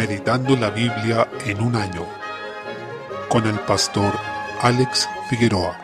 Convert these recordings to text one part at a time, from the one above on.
Meditando la Biblia en un año con el pastor Alex Figueroa.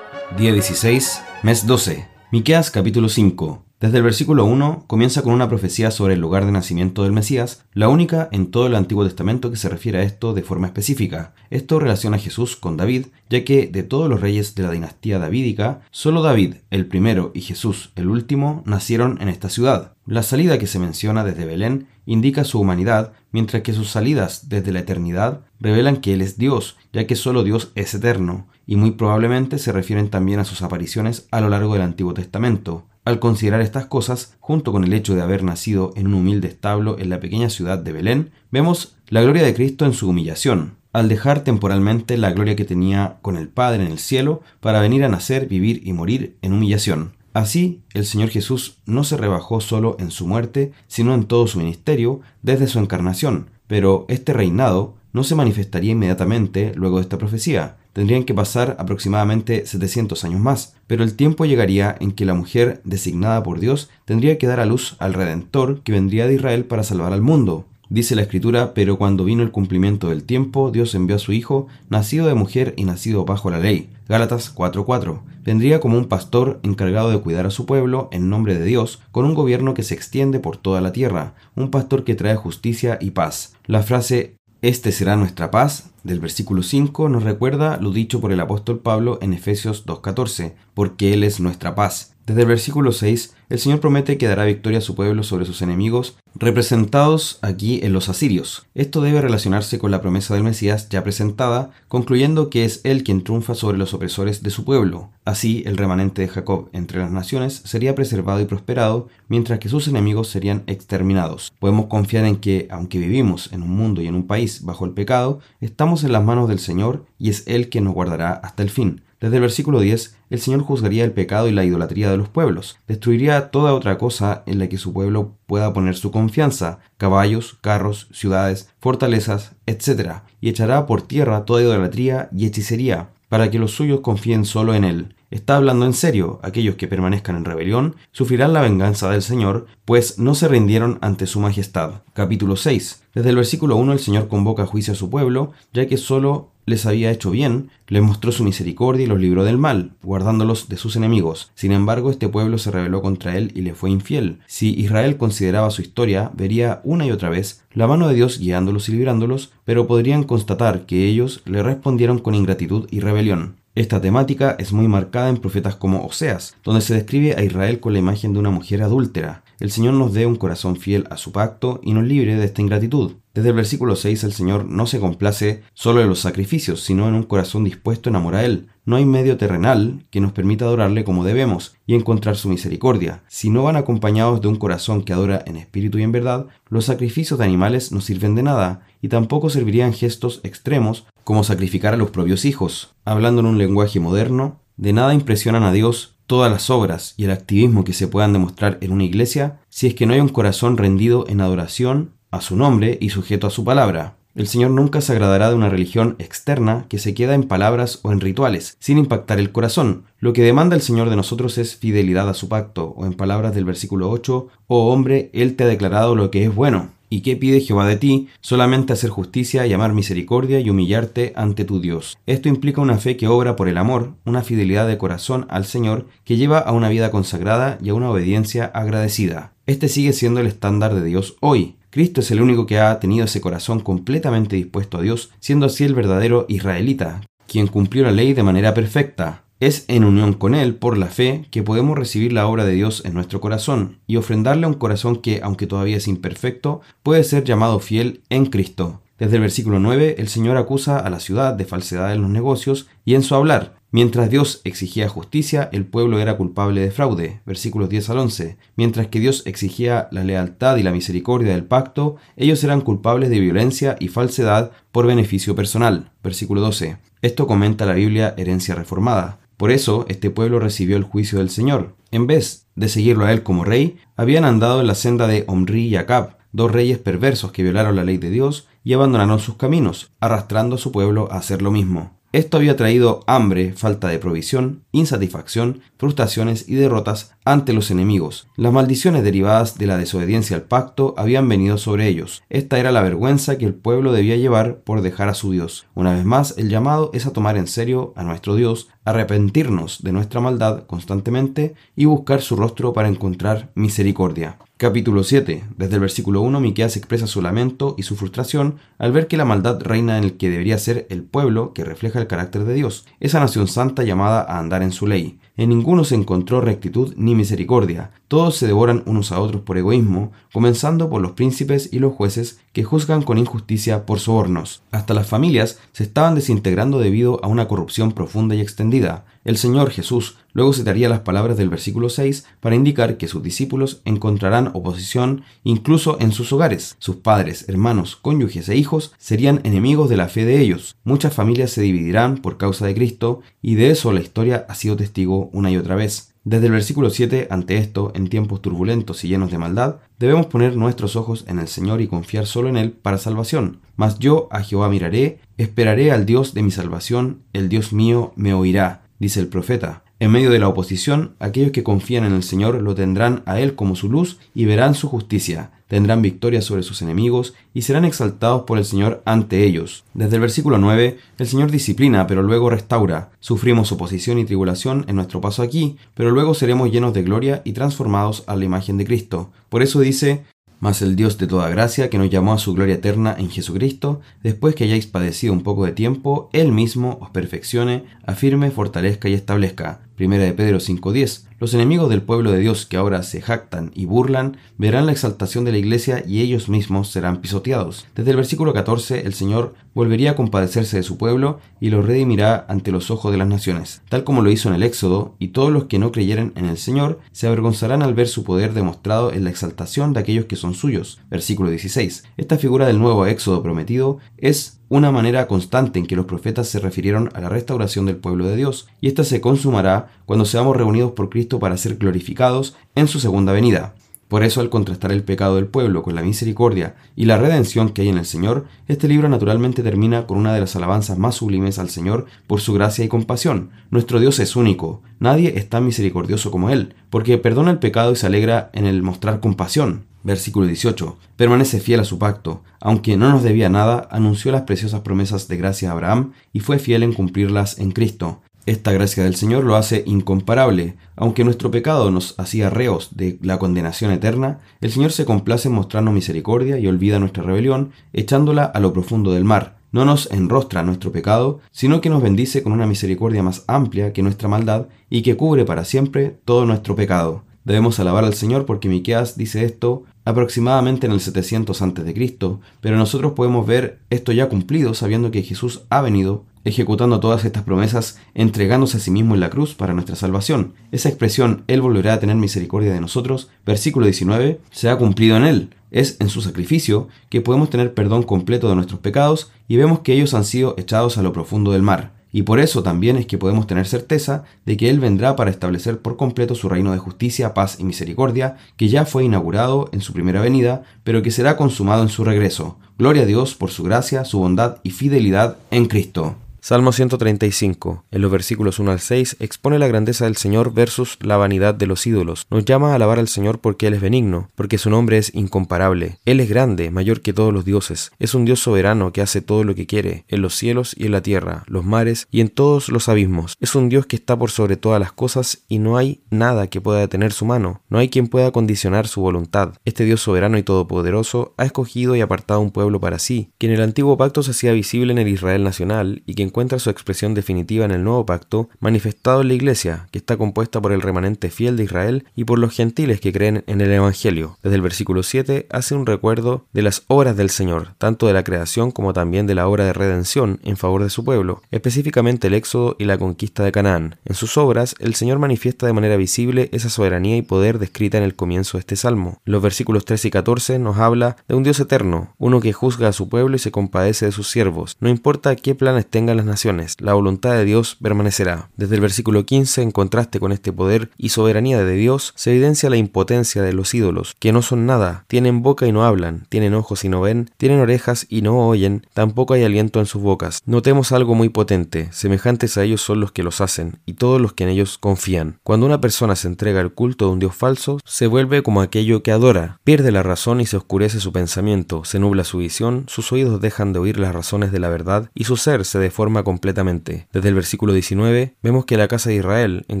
Día 16, mes 12. Miqueas capítulo 5. Desde el versículo 1 comienza con una profecía sobre el lugar de nacimiento del Mesías, la única en todo el Antiguo Testamento que se refiere a esto de forma específica. Esto relaciona a Jesús con David, ya que de todos los reyes de la dinastía davídica, solo David, el primero, y Jesús, el último, nacieron en esta ciudad. La salida que se menciona desde Belén indica su humanidad, mientras que sus salidas desde la eternidad revelan que Él es Dios, ya que solo Dios es eterno, y muy probablemente se refieren también a sus apariciones a lo largo del Antiguo Testamento. Al considerar estas cosas, junto con el hecho de haber nacido en un humilde establo en la pequeña ciudad de Belén, vemos la gloria de Cristo en su humillación, al dejar temporalmente la gloria que tenía con el Padre en el cielo para venir a nacer, vivir y morir en humillación. Así, el Señor Jesús no se rebajó solo en su muerte, sino en todo su ministerio desde su encarnación, pero este reinado no se manifestaría inmediatamente luego de esta profecía, tendrían que pasar aproximadamente 700 años más, pero el tiempo llegaría en que la mujer designada por Dios tendría que dar a luz al Redentor que vendría de Israel para salvar al mundo. Dice la escritura, pero cuando vino el cumplimiento del tiempo, Dios envió a su Hijo, nacido de mujer y nacido bajo la ley. Gálatas 4:4. Vendría como un pastor encargado de cuidar a su pueblo en nombre de Dios, con un gobierno que se extiende por toda la tierra, un pastor que trae justicia y paz. La frase este será nuestra paz, del versículo 5, nos recuerda lo dicho por el apóstol Pablo en Efesios 2.14, porque Él es nuestra paz. Desde el versículo 6, el Señor promete que dará victoria a su pueblo sobre sus enemigos, representados aquí en los asirios. Esto debe relacionarse con la promesa del Mesías ya presentada, concluyendo que es Él quien triunfa sobre los opresores de su pueblo. Así, el remanente de Jacob entre las naciones sería preservado y prosperado, mientras que sus enemigos serían exterminados. Podemos confiar en que, aunque vivimos en un mundo y en un país bajo el pecado, estamos en las manos del Señor y es Él quien nos guardará hasta el fin. Desde el versículo 10, el Señor juzgaría el pecado y la idolatría de los pueblos, destruiría toda otra cosa en la que su pueblo pueda poner su confianza, caballos, carros, ciudades, fortalezas, etc., y echará por tierra toda idolatría y hechicería, para que los suyos confíen solo en Él. Está hablando en serio, aquellos que permanezcan en rebelión sufrirán la venganza del Señor, pues no se rindieron ante su majestad. Capítulo 6. Desde el versículo 1 el Señor convoca a juicio a su pueblo, ya que solo les había hecho bien, les mostró su misericordia y los libró del mal, guardándolos de sus enemigos. Sin embargo, este pueblo se rebeló contra él y le fue infiel. Si Israel consideraba su historia, vería una y otra vez la mano de Dios guiándolos y librándolos, pero podrían constatar que ellos le respondieron con ingratitud y rebelión. Esta temática es muy marcada en profetas como Oseas, donde se describe a Israel con la imagen de una mujer adúltera. El Señor nos dé un corazón fiel a su pacto y nos libre de esta ingratitud. Desde el versículo 6 el Señor no se complace solo en los sacrificios, sino en un corazón dispuesto en amor a Él. No hay medio terrenal que nos permita adorarle como debemos y encontrar su misericordia. Si no van acompañados de un corazón que adora en espíritu y en verdad, los sacrificios de animales no sirven de nada y tampoco servirían gestos extremos como sacrificar a los propios hijos. Hablando en un lenguaje moderno, de nada impresionan a Dios todas las obras y el activismo que se puedan demostrar en una iglesia si es que no hay un corazón rendido en adoración a su nombre y sujeto a su palabra. El Señor nunca se agradará de una religión externa que se queda en palabras o en rituales, sin impactar el corazón. Lo que demanda el Señor de nosotros es fidelidad a su pacto, o en palabras del versículo 8, Oh hombre, Él te ha declarado lo que es bueno. ¿Y qué pide Jehová de ti? Solamente hacer justicia, llamar misericordia y humillarte ante tu Dios. Esto implica una fe que obra por el amor, una fidelidad de corazón al Señor que lleva a una vida consagrada y a una obediencia agradecida. Este sigue siendo el estándar de Dios hoy. Cristo es el único que ha tenido ese corazón completamente dispuesto a Dios, siendo así el verdadero israelita, quien cumplió la ley de manera perfecta. Es en unión con Él, por la fe, que podemos recibir la obra de Dios en nuestro corazón y ofrendarle un corazón que, aunque todavía es imperfecto, puede ser llamado fiel en Cristo. Desde el versículo 9, el Señor acusa a la ciudad de falsedad en los negocios y en su hablar. Mientras Dios exigía justicia, el pueblo era culpable de fraude. Versículos 10 al 11. Mientras que Dios exigía la lealtad y la misericordia del pacto, ellos eran culpables de violencia y falsedad por beneficio personal. Versículo 12. Esto comenta la Biblia herencia reformada. Por eso este pueblo recibió el juicio del Señor. En vez de seguirlo a él como rey, habían andado en la senda de Omri y Acab, dos reyes perversos que violaron la ley de Dios y abandonaron sus caminos, arrastrando a su pueblo a hacer lo mismo. Esto había traído hambre, falta de provisión, insatisfacción, frustraciones y derrotas ante los enemigos. Las maldiciones derivadas de la desobediencia al pacto habían venido sobre ellos. Esta era la vergüenza que el pueblo debía llevar por dejar a su Dios. Una vez más, el llamado es a tomar en serio a nuestro Dios, arrepentirnos de nuestra maldad constantemente y buscar su rostro para encontrar misericordia. Capítulo 7. Desde el versículo 1, Miqueas expresa su lamento y su frustración al ver que la maldad reina en el que debería ser el pueblo que refleja el carácter de Dios, esa nación santa llamada a andar en su ley. En ninguno se encontró rectitud ni misericordia, todos se devoran unos a otros por egoísmo, comenzando por los príncipes y los jueces que juzgan con injusticia por sobornos. Hasta las familias se estaban desintegrando debido a una corrupción profunda y extendida. El Señor Jesús luego citaría las palabras del versículo 6 para indicar que sus discípulos encontrarán oposición incluso en sus hogares. Sus padres, hermanos, cónyuges e hijos serían enemigos de la fe de ellos. Muchas familias se dividirán por causa de Cristo y de eso la historia ha sido testigo una y otra vez. Desde el versículo 7, ante esto, en tiempos turbulentos y llenos de maldad, debemos poner nuestros ojos en el Señor y confiar solo en Él para salvación. Mas yo a Jehová miraré, esperaré al Dios de mi salvación, el Dios mío me oirá dice el profeta. En medio de la oposición, aquellos que confían en el Señor lo tendrán a Él como su luz y verán su justicia, tendrán victoria sobre sus enemigos y serán exaltados por el Señor ante ellos. Desde el versículo 9, el Señor disciplina, pero luego restaura. Sufrimos oposición y tribulación en nuestro paso aquí, pero luego seremos llenos de gloria y transformados a la imagen de Cristo. Por eso dice, mas el Dios de toda gracia, que nos llamó a su gloria eterna en Jesucristo, después que hayáis padecido un poco de tiempo, Él mismo os perfeccione, afirme, fortalezca y establezca. Primera de Pedro 5.10. Los enemigos del pueblo de Dios que ahora se jactan y burlan verán la exaltación de la iglesia y ellos mismos serán pisoteados. Desde el versículo 14 el Señor volvería a compadecerse de su pueblo y lo redimirá ante los ojos de las naciones, tal como lo hizo en el Éxodo, y todos los que no creyeren en el Señor se avergonzarán al ver su poder demostrado en la exaltación de aquellos que son suyos. Versículo 16. Esta figura del nuevo Éxodo prometido es una manera constante en que los profetas se refirieron a la restauración del pueblo de Dios, y ésta se consumará cuando seamos reunidos por Cristo para ser glorificados en su segunda venida. Por eso, al contrastar el pecado del pueblo con la misericordia y la redención que hay en el Señor, este libro naturalmente termina con una de las alabanzas más sublimes al Señor por su gracia y compasión. Nuestro Dios es único, nadie es tan misericordioso como Él, porque perdona el pecado y se alegra en el mostrar compasión. Versículo 18. Permanece fiel a su pacto. Aunque no nos debía nada, anunció las preciosas promesas de gracia a Abraham y fue fiel en cumplirlas en Cristo. Esta gracia del Señor lo hace incomparable. Aunque nuestro pecado nos hacía reos de la condenación eterna, el Señor se complace en mostrarnos misericordia y olvida nuestra rebelión, echándola a lo profundo del mar. No nos enrostra nuestro pecado, sino que nos bendice con una misericordia más amplia que nuestra maldad y que cubre para siempre todo nuestro pecado. Debemos alabar al Señor porque Miqueas dice esto aproximadamente en el 700 a.C., pero nosotros podemos ver esto ya cumplido sabiendo que Jesús ha venido ejecutando todas estas promesas, entregándose a sí mismo en la cruz para nuestra salvación. Esa expresión, Él volverá a tener misericordia de nosotros, versículo 19, se ha cumplido en Él. Es en su sacrificio que podemos tener perdón completo de nuestros pecados y vemos que ellos han sido echados a lo profundo del mar. Y por eso también es que podemos tener certeza de que Él vendrá para establecer por completo su reino de justicia, paz y misericordia, que ya fue inaugurado en su primera venida, pero que será consumado en su regreso. Gloria a Dios por su gracia, su bondad y fidelidad en Cristo. Salmo 135, en los versículos 1 al 6, expone la grandeza del Señor versus la vanidad de los ídolos. Nos llama a alabar al Señor porque Él es benigno, porque su nombre es incomparable. Él es grande, mayor que todos los dioses. Es un Dios soberano que hace todo lo que quiere, en los cielos y en la tierra, los mares y en todos los abismos. Es un Dios que está por sobre todas las cosas y no hay nada que pueda detener su mano. No hay quien pueda condicionar su voluntad. Este Dios soberano y todopoderoso ha escogido y apartado un pueblo para sí, que en el antiguo pacto se hacía visible en el Israel nacional y que encuentra su expresión definitiva en el nuevo pacto, manifestado en la Iglesia, que está compuesta por el remanente fiel de Israel y por los gentiles que creen en el Evangelio. Desde el versículo 7 hace un recuerdo de las obras del Señor, tanto de la creación como también de la obra de redención en favor de su pueblo, específicamente el éxodo y la conquista de Canaán. En sus obras, el Señor manifiesta de manera visible esa soberanía y poder descrita en el comienzo de este salmo. Los versículos 13 y 14 nos habla de un Dios eterno, uno que juzga a su pueblo y se compadece de sus siervos, no importa qué planes tengan las naciones, la voluntad de Dios permanecerá. Desde el versículo 15, en contraste con este poder y soberanía de Dios, se evidencia la impotencia de los ídolos, que no son nada, tienen boca y no hablan, tienen ojos y no ven, tienen orejas y no oyen, tampoco hay aliento en sus bocas. Notemos algo muy potente, semejantes a ellos son los que los hacen, y todos los que en ellos confían. Cuando una persona se entrega al culto de un Dios falso, se vuelve como aquello que adora, pierde la razón y se oscurece su pensamiento, se nubla su visión, sus oídos dejan de oír las razones de la verdad y su ser se deforma completamente. Desde el versículo 19 vemos que la casa de Israel, en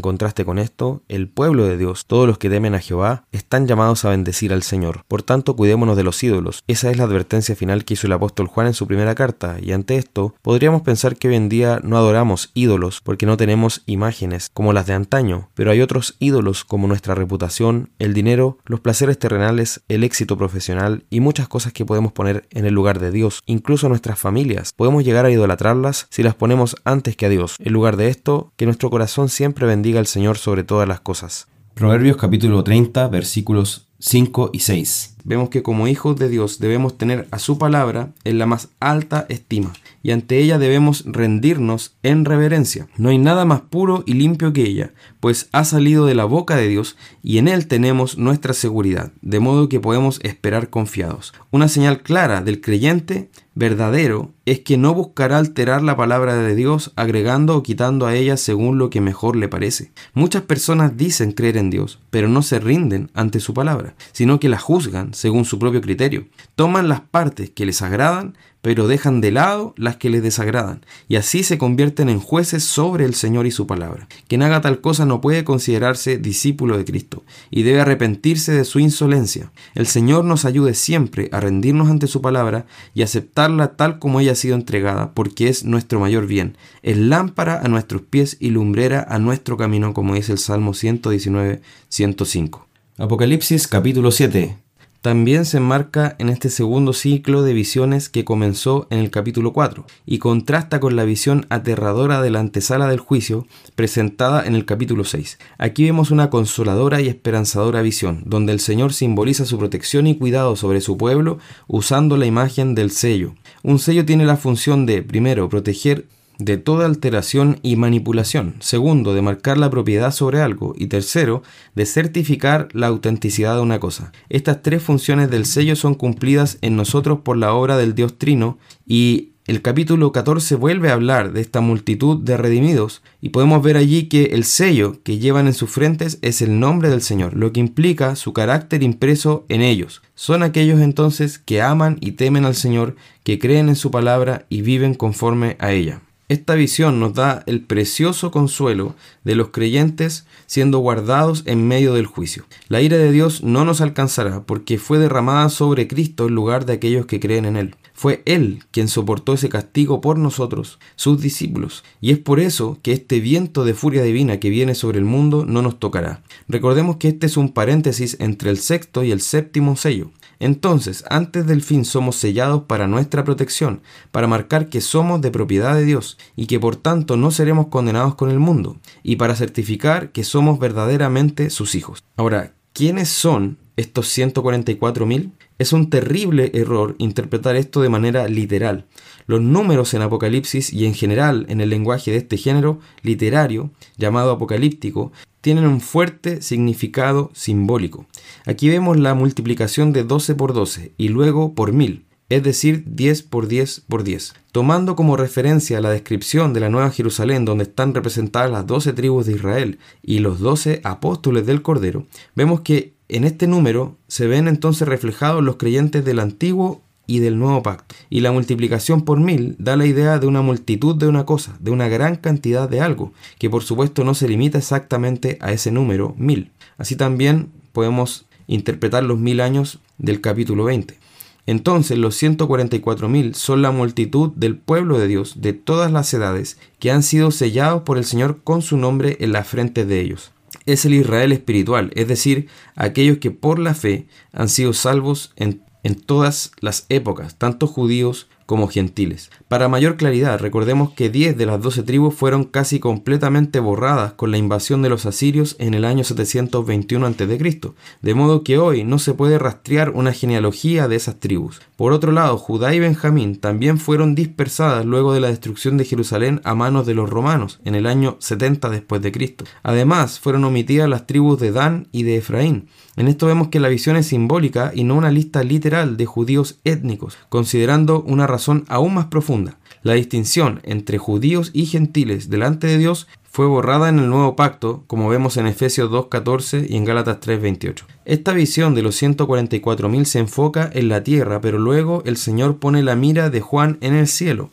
contraste con esto, el pueblo de Dios, todos los que temen a Jehová, están llamados a bendecir al Señor. Por tanto, cuidémonos de los ídolos. Esa es la advertencia final que hizo el apóstol Juan en su primera carta, y ante esto, podríamos pensar que hoy en día no adoramos ídolos porque no tenemos imágenes como las de antaño, pero hay otros ídolos como nuestra reputación, el dinero, los placeres terrenales, el éxito profesional y muchas cosas que podemos poner en el lugar de Dios, incluso nuestras familias. Podemos llegar a idolatrarlas si las ponemos antes que a Dios. En lugar de esto, que nuestro corazón siempre bendiga al Señor sobre todas las cosas. Proverbios capítulo 30 versículos 5 y 6. Vemos que como hijos de Dios debemos tener a su palabra en la más alta estima y ante ella debemos rendirnos en reverencia. No hay nada más puro y limpio que ella, pues ha salido de la boca de Dios y en él tenemos nuestra seguridad, de modo que podemos esperar confiados. Una señal clara del creyente verdadero es que no buscará alterar la palabra de Dios agregando o quitando a ella según lo que mejor le parece. Muchas personas dicen creer en Dios, pero no se rinden ante su palabra, sino que la juzgan según su propio criterio. Toman las partes que les agradan, pero dejan de lado las que les desagradan, y así se convierten en jueces sobre el Señor y su palabra. Quien haga tal cosa no puede considerarse discípulo de Cristo, y debe arrepentirse de su insolencia. El Señor nos ayude siempre a rendirnos ante su palabra y aceptarla tal como ella ha sido entregada, porque es nuestro mayor bien. Es lámpara a nuestros pies y lumbrera a nuestro camino, como dice el Salmo 119, 105. Apocalipsis capítulo 7 también se enmarca en este segundo ciclo de visiones que comenzó en el capítulo 4 y contrasta con la visión aterradora de la antesala del juicio presentada en el capítulo 6. Aquí vemos una consoladora y esperanzadora visión, donde el Señor simboliza su protección y cuidado sobre su pueblo usando la imagen del sello. Un sello tiene la función de, primero, proteger de toda alteración y manipulación. Segundo, de marcar la propiedad sobre algo. Y tercero, de certificar la autenticidad de una cosa. Estas tres funciones del sello son cumplidas en nosotros por la obra del Dios Trino y el capítulo 14 vuelve a hablar de esta multitud de redimidos y podemos ver allí que el sello que llevan en sus frentes es el nombre del Señor, lo que implica su carácter impreso en ellos. Son aquellos entonces que aman y temen al Señor, que creen en su palabra y viven conforme a ella. Esta visión nos da el precioso consuelo de los creyentes siendo guardados en medio del juicio. La ira de Dios no nos alcanzará porque fue derramada sobre Cristo en lugar de aquellos que creen en Él. Fue Él quien soportó ese castigo por nosotros, sus discípulos, y es por eso que este viento de furia divina que viene sobre el mundo no nos tocará. Recordemos que este es un paréntesis entre el sexto y el séptimo sello. Entonces, antes del fin somos sellados para nuestra protección, para marcar que somos de propiedad de Dios y que por tanto no seremos condenados con el mundo, y para certificar que somos verdaderamente sus hijos. Ahora, ¿quiénes son estos 144.000? Es un terrible error interpretar esto de manera literal. Los números en Apocalipsis y en general en el lenguaje de este género literario, llamado apocalíptico, tienen un fuerte significado simbólico. Aquí vemos la multiplicación de 12 por 12 y luego por 1000, es decir, 10 por 10 por 10. Tomando como referencia la descripción de la Nueva Jerusalén donde están representadas las 12 tribus de Israel y los 12 apóstoles del Cordero, vemos que en este número se ven entonces reflejados los creyentes del Antiguo y del nuevo pacto. Y la multiplicación por mil da la idea de una multitud de una cosa, de una gran cantidad de algo, que por supuesto no se limita exactamente a ese número mil. Así también podemos interpretar los mil años del capítulo 20. Entonces los 144.000 son la multitud del pueblo de Dios de todas las edades que han sido sellados por el Señor con su nombre en la frente de ellos. Es el Israel espiritual, es decir, aquellos que por la fe han sido salvos en en todas las épocas, tanto judíos como gentiles. Para mayor claridad, recordemos que 10 de las 12 tribus fueron casi completamente borradas con la invasión de los asirios en el año 721 a.C., de modo que hoy no se puede rastrear una genealogía de esas tribus. Por otro lado, Judá y Benjamín también fueron dispersadas luego de la destrucción de Jerusalén a manos de los romanos en el año 70 después de Cristo. Además, fueron omitidas las tribus de Dan y de Efraín. En esto vemos que la visión es simbólica y no una lista literal de judíos étnicos, considerando una razón aún más profunda. La distinción entre judíos y gentiles delante de Dios fue borrada en el nuevo pacto, como vemos en Efesios 2.14 y en Gálatas 3.28. Esta visión de los 144.000 se enfoca en la tierra, pero luego el Señor pone la mira de Juan en el cielo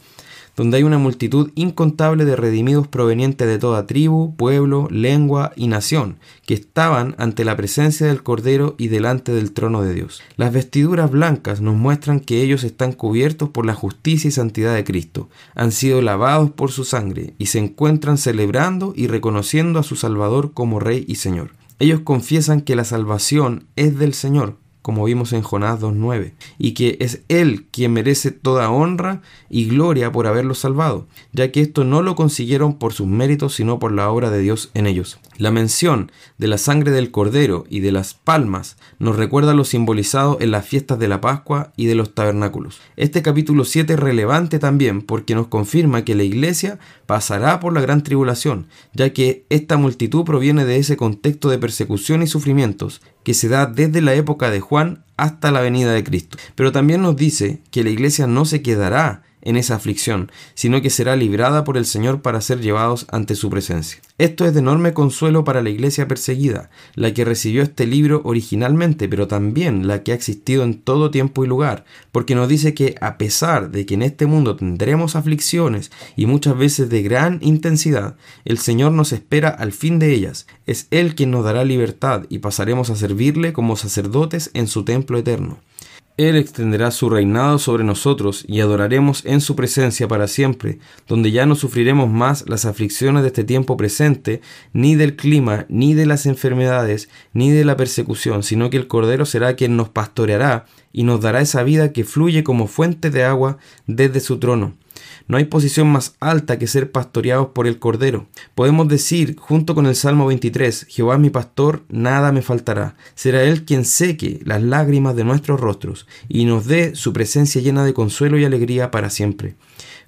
donde hay una multitud incontable de redimidos provenientes de toda tribu, pueblo, lengua y nación, que estaban ante la presencia del Cordero y delante del trono de Dios. Las vestiduras blancas nos muestran que ellos están cubiertos por la justicia y santidad de Cristo, han sido lavados por su sangre y se encuentran celebrando y reconociendo a su Salvador como Rey y Señor. Ellos confiesan que la salvación es del Señor, como vimos en Jonás 2.9, y que es Él quien merece toda honra y gloria por haberlos salvado, ya que esto no lo consiguieron por sus méritos, sino por la obra de Dios en ellos. La mención de la sangre del cordero y de las palmas nos recuerda lo simbolizado en las fiestas de la Pascua y de los tabernáculos. Este capítulo 7 es relevante también porque nos confirma que la iglesia pasará por la gran tribulación, ya que esta multitud proviene de ese contexto de persecución y sufrimientos que se da desde la época de Juan hasta la venida de Cristo. Pero también nos dice que la iglesia no se quedará en esa aflicción, sino que será librada por el Señor para ser llevados ante su presencia. Esto es de enorme consuelo para la iglesia perseguida, la que recibió este libro originalmente, pero también la que ha existido en todo tiempo y lugar, porque nos dice que a pesar de que en este mundo tendremos aflicciones y muchas veces de gran intensidad, el Señor nos espera al fin de ellas. Es Él quien nos dará libertad y pasaremos a servirle como sacerdotes en su templo eterno. Él extenderá su reinado sobre nosotros y adoraremos en su presencia para siempre, donde ya no sufriremos más las aflicciones de este tiempo presente, ni del clima, ni de las enfermedades, ni de la persecución, sino que el Cordero será quien nos pastoreará y nos dará esa vida que fluye como fuente de agua desde su trono. No hay posición más alta que ser pastoreados por el Cordero. Podemos decir, junto con el Salmo 23, Jehová mi pastor, nada me faltará. Será Él quien seque las lágrimas de nuestros rostros y nos dé su presencia llena de consuelo y alegría para siempre.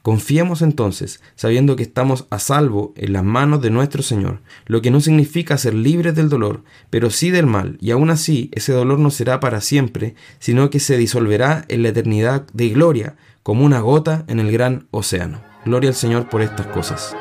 Confiemos entonces, sabiendo que estamos a salvo en las manos de nuestro Señor, lo que no significa ser libres del dolor, pero sí del mal, y aún así ese dolor no será para siempre, sino que se disolverá en la eternidad de gloria, como una gota en el gran océano. Gloria al Señor por estas cosas.